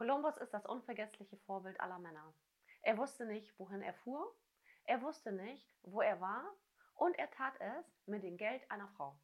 Kolumbus ist das unvergessliche Vorbild aller Männer. Er wusste nicht, wohin er fuhr, er wusste nicht, wo er war und er tat es mit dem Geld einer Frau.